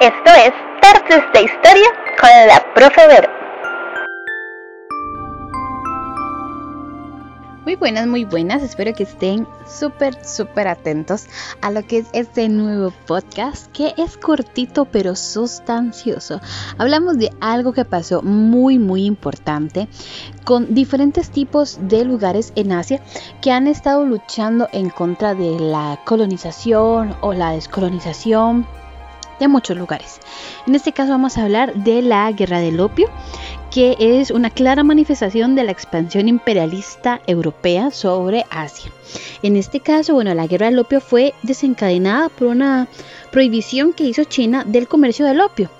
Esto es Terces de Historia con la Profe Vero. Muy buenas, muy buenas. Espero que estén súper, súper atentos a lo que es este nuevo podcast que es cortito pero sustancioso. Hablamos de algo que pasó muy, muy importante con diferentes tipos de lugares en Asia que han estado luchando en contra de la colonización o la descolonización de muchos lugares. En este caso vamos a hablar de la guerra del opio, que es una clara manifestación de la expansión imperialista europea sobre Asia. En este caso, bueno, la guerra del opio fue desencadenada por una prohibición que hizo China del comercio del opio.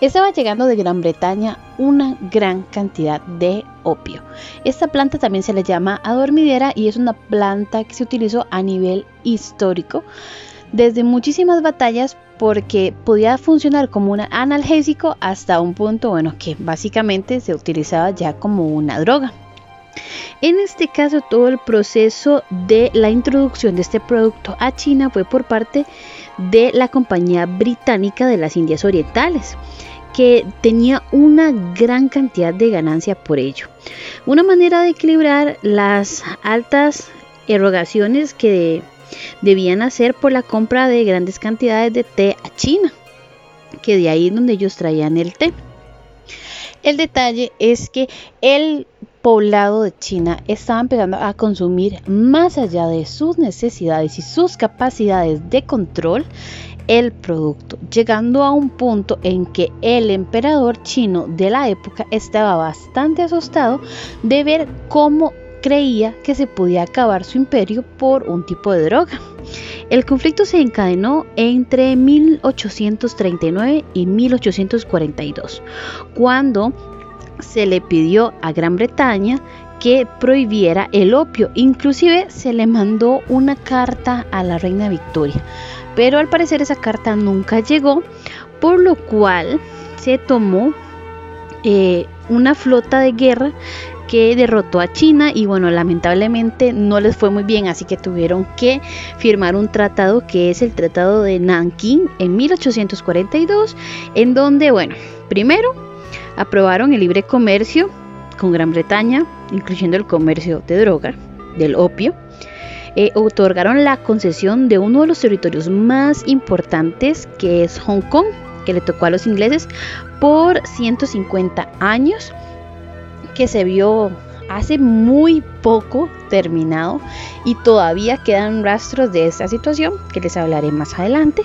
Estaba llegando de Gran Bretaña una gran cantidad de opio. Esta planta también se le llama adormidera y es una planta que se utilizó a nivel histórico desde muchísimas batallas porque podía funcionar como un analgésico hasta un punto, bueno, que básicamente se utilizaba ya como una droga. En este caso, todo el proceso de la introducción de este producto a China fue por parte de la compañía británica de las Indias Orientales que tenía una gran cantidad de ganancia por ello. Una manera de equilibrar las altas erogaciones que debían hacer por la compra de grandes cantidades de té a China, que de ahí es donde ellos traían el té. El detalle es que el poblado de China estaba empezando a consumir más allá de sus necesidades y sus capacidades de control el producto, llegando a un punto en que el emperador chino de la época estaba bastante asustado de ver cómo creía que se podía acabar su imperio por un tipo de droga. El conflicto se encadenó entre 1839 y 1842, cuando se le pidió a Gran Bretaña que prohibiera el opio. Inclusive se le mandó una carta a la reina Victoria, pero al parecer esa carta nunca llegó, por lo cual se tomó eh, una flota de guerra que derrotó a China y bueno, lamentablemente no les fue muy bien, así que tuvieron que firmar un tratado que es el Tratado de Nanking en 1842, en donde, bueno, primero aprobaron el libre comercio con Gran Bretaña, incluyendo el comercio de droga, del opio. Eh, otorgaron la concesión de uno de los territorios más importantes, que es Hong Kong, que le tocó a los ingleses por 150 años que se vio hace muy poco terminado y todavía quedan rastros de esta situación que les hablaré más adelante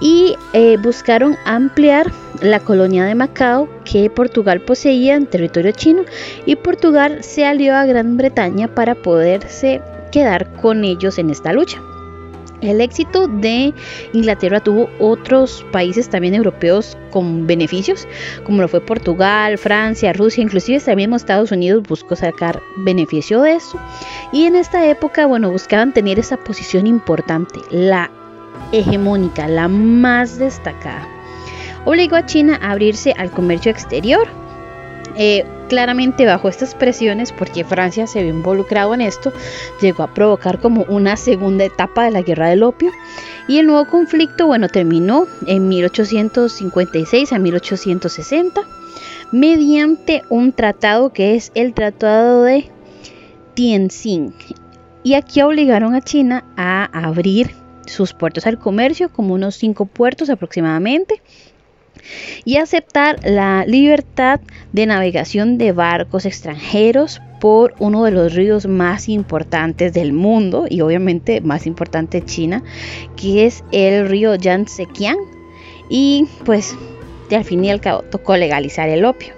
y eh, buscaron ampliar la colonia de Macao que Portugal poseía en territorio chino y Portugal se alió a Gran Bretaña para poderse quedar con ellos en esta lucha. El éxito de Inglaterra tuvo otros países también europeos con beneficios, como lo fue Portugal, Francia, Rusia, inclusive también Estados Unidos buscó sacar beneficio de eso. Y en esta época, bueno, buscaban tener esa posición importante, la hegemónica, la más destacada. Obligó a China a abrirse al comercio exterior. Eh, claramente bajo estas presiones, porque Francia se vio involucrado en esto, llegó a provocar como una segunda etapa de la guerra del opio. Y el nuevo conflicto, bueno, terminó en 1856 a 1860 mediante un tratado que es el Tratado de Tianjin. Y aquí obligaron a China a abrir sus puertos al comercio, como unos cinco puertos aproximadamente, y aceptar la libertad de navegación de barcos extranjeros por uno de los ríos más importantes del mundo y obviamente más importante China, que es el río Yangtze-Kiang. Y pues al fin y al cabo tocó legalizar el opio.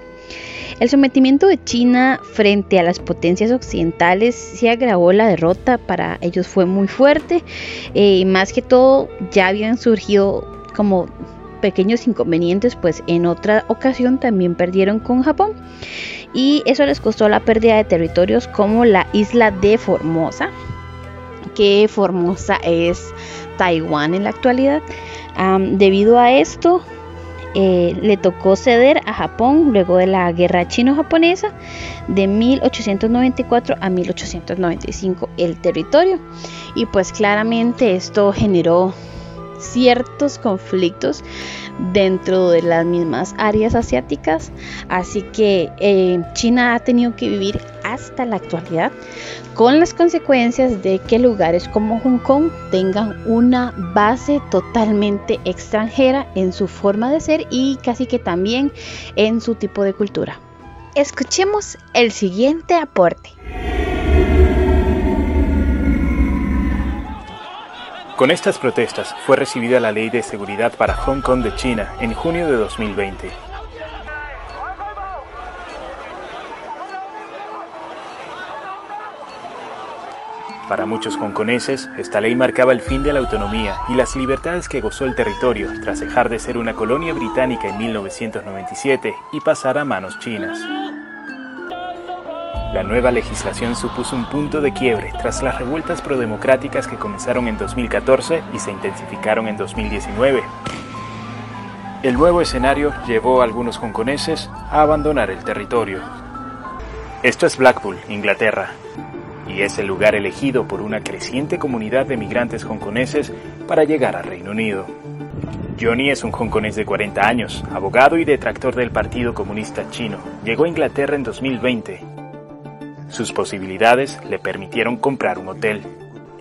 El sometimiento de China frente a las potencias occidentales se agravó la derrota, para ellos fue muy fuerte eh, y más que todo ya habían surgido como pequeños inconvenientes, pues en otra ocasión también perdieron con Japón y eso les costó la pérdida de territorios como la isla de Formosa, que Formosa es Taiwán en la actualidad. debido a esto, eh, le tocó ceder a Japón luego de la guerra chino-japonesa de 1894 a 1895 el territorio y pues claramente esto generó ciertos conflictos dentro de las mismas áreas asiáticas. Así que eh, China ha tenido que vivir hasta la actualidad con las consecuencias de que lugares como Hong Kong tengan una base totalmente extranjera en su forma de ser y casi que también en su tipo de cultura. Escuchemos el siguiente aporte. Con estas protestas fue recibida la Ley de Seguridad para Hong Kong de China en junio de 2020. Para muchos hongkoneses, esta ley marcaba el fin de la autonomía y las libertades que gozó el territorio tras dejar de ser una colonia británica en 1997 y pasar a manos chinas. La nueva legislación supuso un punto de quiebre tras las revueltas prodemocráticas que comenzaron en 2014 y se intensificaron en 2019. El nuevo escenario llevó a algunos hongkoneses a abandonar el territorio. Esto es Blackpool, Inglaterra, y es el lugar elegido por una creciente comunidad de migrantes hongkoneses para llegar al Reino Unido. Johnny es un hongkonés de 40 años, abogado y detractor del Partido Comunista Chino. Llegó a Inglaterra en 2020 sus posibilidades le permitieron comprar un hotel.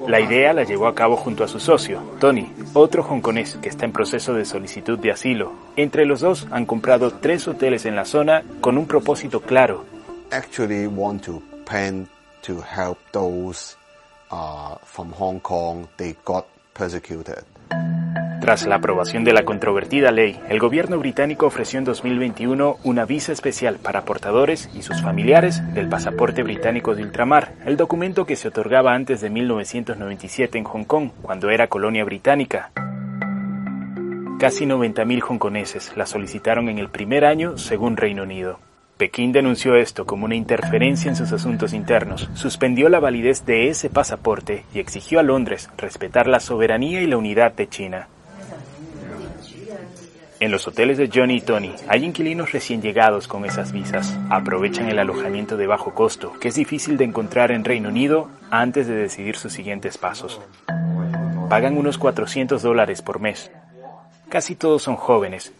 La idea la llevó a cabo junto a su socio, Tony, otro hongkonés que está en proceso de solicitud de asilo. Entre los dos han comprado tres hoteles en la zona con un propósito claro. Actually want to to help those uh, from Hong Kong they got persecuted. Tras la aprobación de la controvertida ley, el gobierno británico ofreció en 2021 una visa especial para portadores y sus familiares del pasaporte británico de ultramar, el documento que se otorgaba antes de 1997 en Hong Kong, cuando era colonia británica. Casi 90.000 hongkoneses la solicitaron en el primer año, según Reino Unido. Pekín denunció esto como una interferencia en sus asuntos internos, suspendió la validez de ese pasaporte y exigió a Londres respetar la soberanía y la unidad de China. En los hoteles de Johnny y Tony hay inquilinos recién llegados con esas visas. Aprovechan el alojamiento de bajo costo, que es difícil de encontrar en Reino Unido antes de decidir sus siguientes pasos. Pagan unos 400 dólares por mes. Casi todos son jóvenes.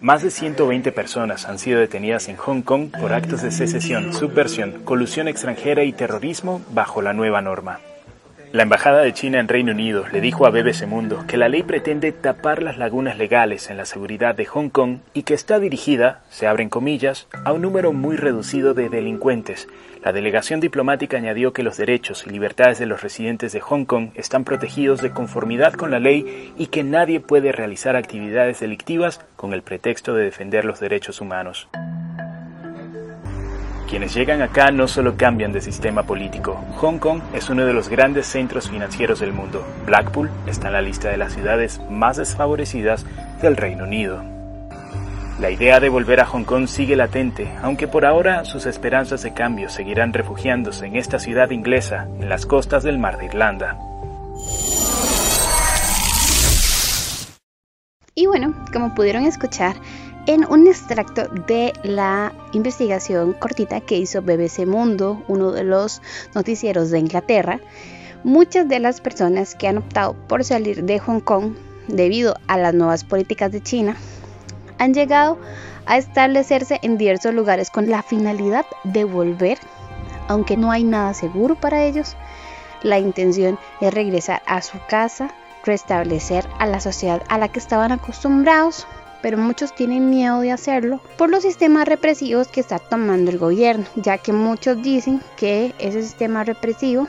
Más de 120 personas han sido detenidas en Hong Kong por actos de secesión, subversión, colusión extranjera y terrorismo bajo la nueva norma. La Embajada de China en Reino Unido le dijo a BBC Mundo que la ley pretende tapar las lagunas legales en la seguridad de Hong Kong y que está dirigida, se abren comillas, a un número muy reducido de delincuentes. La delegación diplomática añadió que los derechos y libertades de los residentes de Hong Kong están protegidos de conformidad con la ley y que nadie puede realizar actividades delictivas con el pretexto de defender los derechos humanos. Quienes llegan acá no solo cambian de sistema político. Hong Kong es uno de los grandes centros financieros del mundo. Blackpool está en la lista de las ciudades más desfavorecidas del Reino Unido. La idea de volver a Hong Kong sigue latente, aunque por ahora sus esperanzas de cambio seguirán refugiándose en esta ciudad inglesa, en las costas del mar de Irlanda. Y bueno, como pudieron escuchar, en un extracto de la investigación cortita que hizo BBC Mundo, uno de los noticieros de Inglaterra, muchas de las personas que han optado por salir de Hong Kong debido a las nuevas políticas de China han llegado a establecerse en diversos lugares con la finalidad de volver, aunque no hay nada seguro para ellos. La intención es regresar a su casa, restablecer a la sociedad a la que estaban acostumbrados pero muchos tienen miedo de hacerlo por los sistemas represivos que está tomando el gobierno, ya que muchos dicen que ese sistema represivo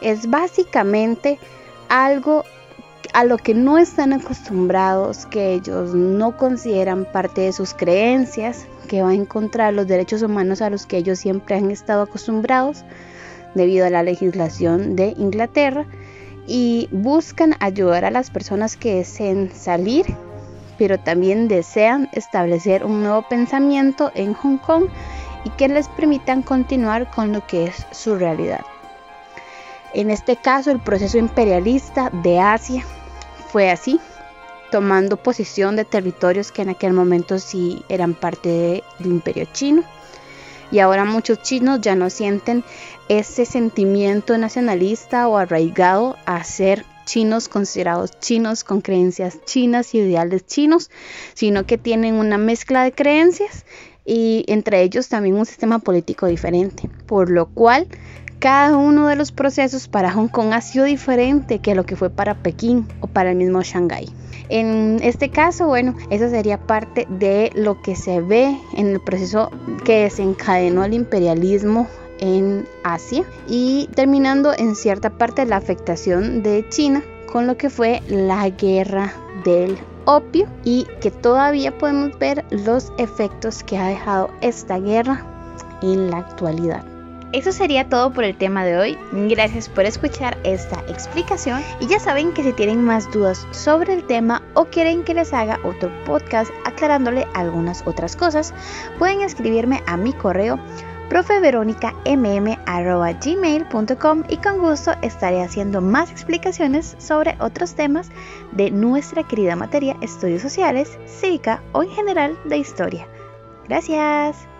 es básicamente algo a lo que no están acostumbrados, que ellos no consideran parte de sus creencias, que va a encontrar los derechos humanos a los que ellos siempre han estado acostumbrados debido a la legislación de Inglaterra y buscan ayudar a las personas que deseen salir pero también desean establecer un nuevo pensamiento en Hong Kong y que les permitan continuar con lo que es su realidad. En este caso, el proceso imperialista de Asia fue así, tomando posición de territorios que en aquel momento sí eran parte del imperio chino. Y ahora muchos chinos ya no sienten ese sentimiento nacionalista o arraigado a ser chinos considerados chinos con creencias chinas y ideales chinos, sino que tienen una mezcla de creencias y entre ellos también un sistema político diferente, por lo cual cada uno de los procesos para Hong Kong ha sido diferente que lo que fue para Pekín o para el mismo Shanghái. En este caso, bueno, eso sería parte de lo que se ve en el proceso que desencadenó el imperialismo en Asia y terminando en cierta parte la afectación de China con lo que fue la guerra del opio y que todavía podemos ver los efectos que ha dejado esta guerra en la actualidad. Eso sería todo por el tema de hoy. Gracias por escuchar esta explicación y ya saben que si tienen más dudas sobre el tema o quieren que les haga otro podcast aclarándole algunas otras cosas, pueden escribirme a mi correo profeveronicamm.gmail.com y con gusto estaré haciendo más explicaciones sobre otros temas de nuestra querida materia estudios sociales, cívica o en general de historia. Gracias.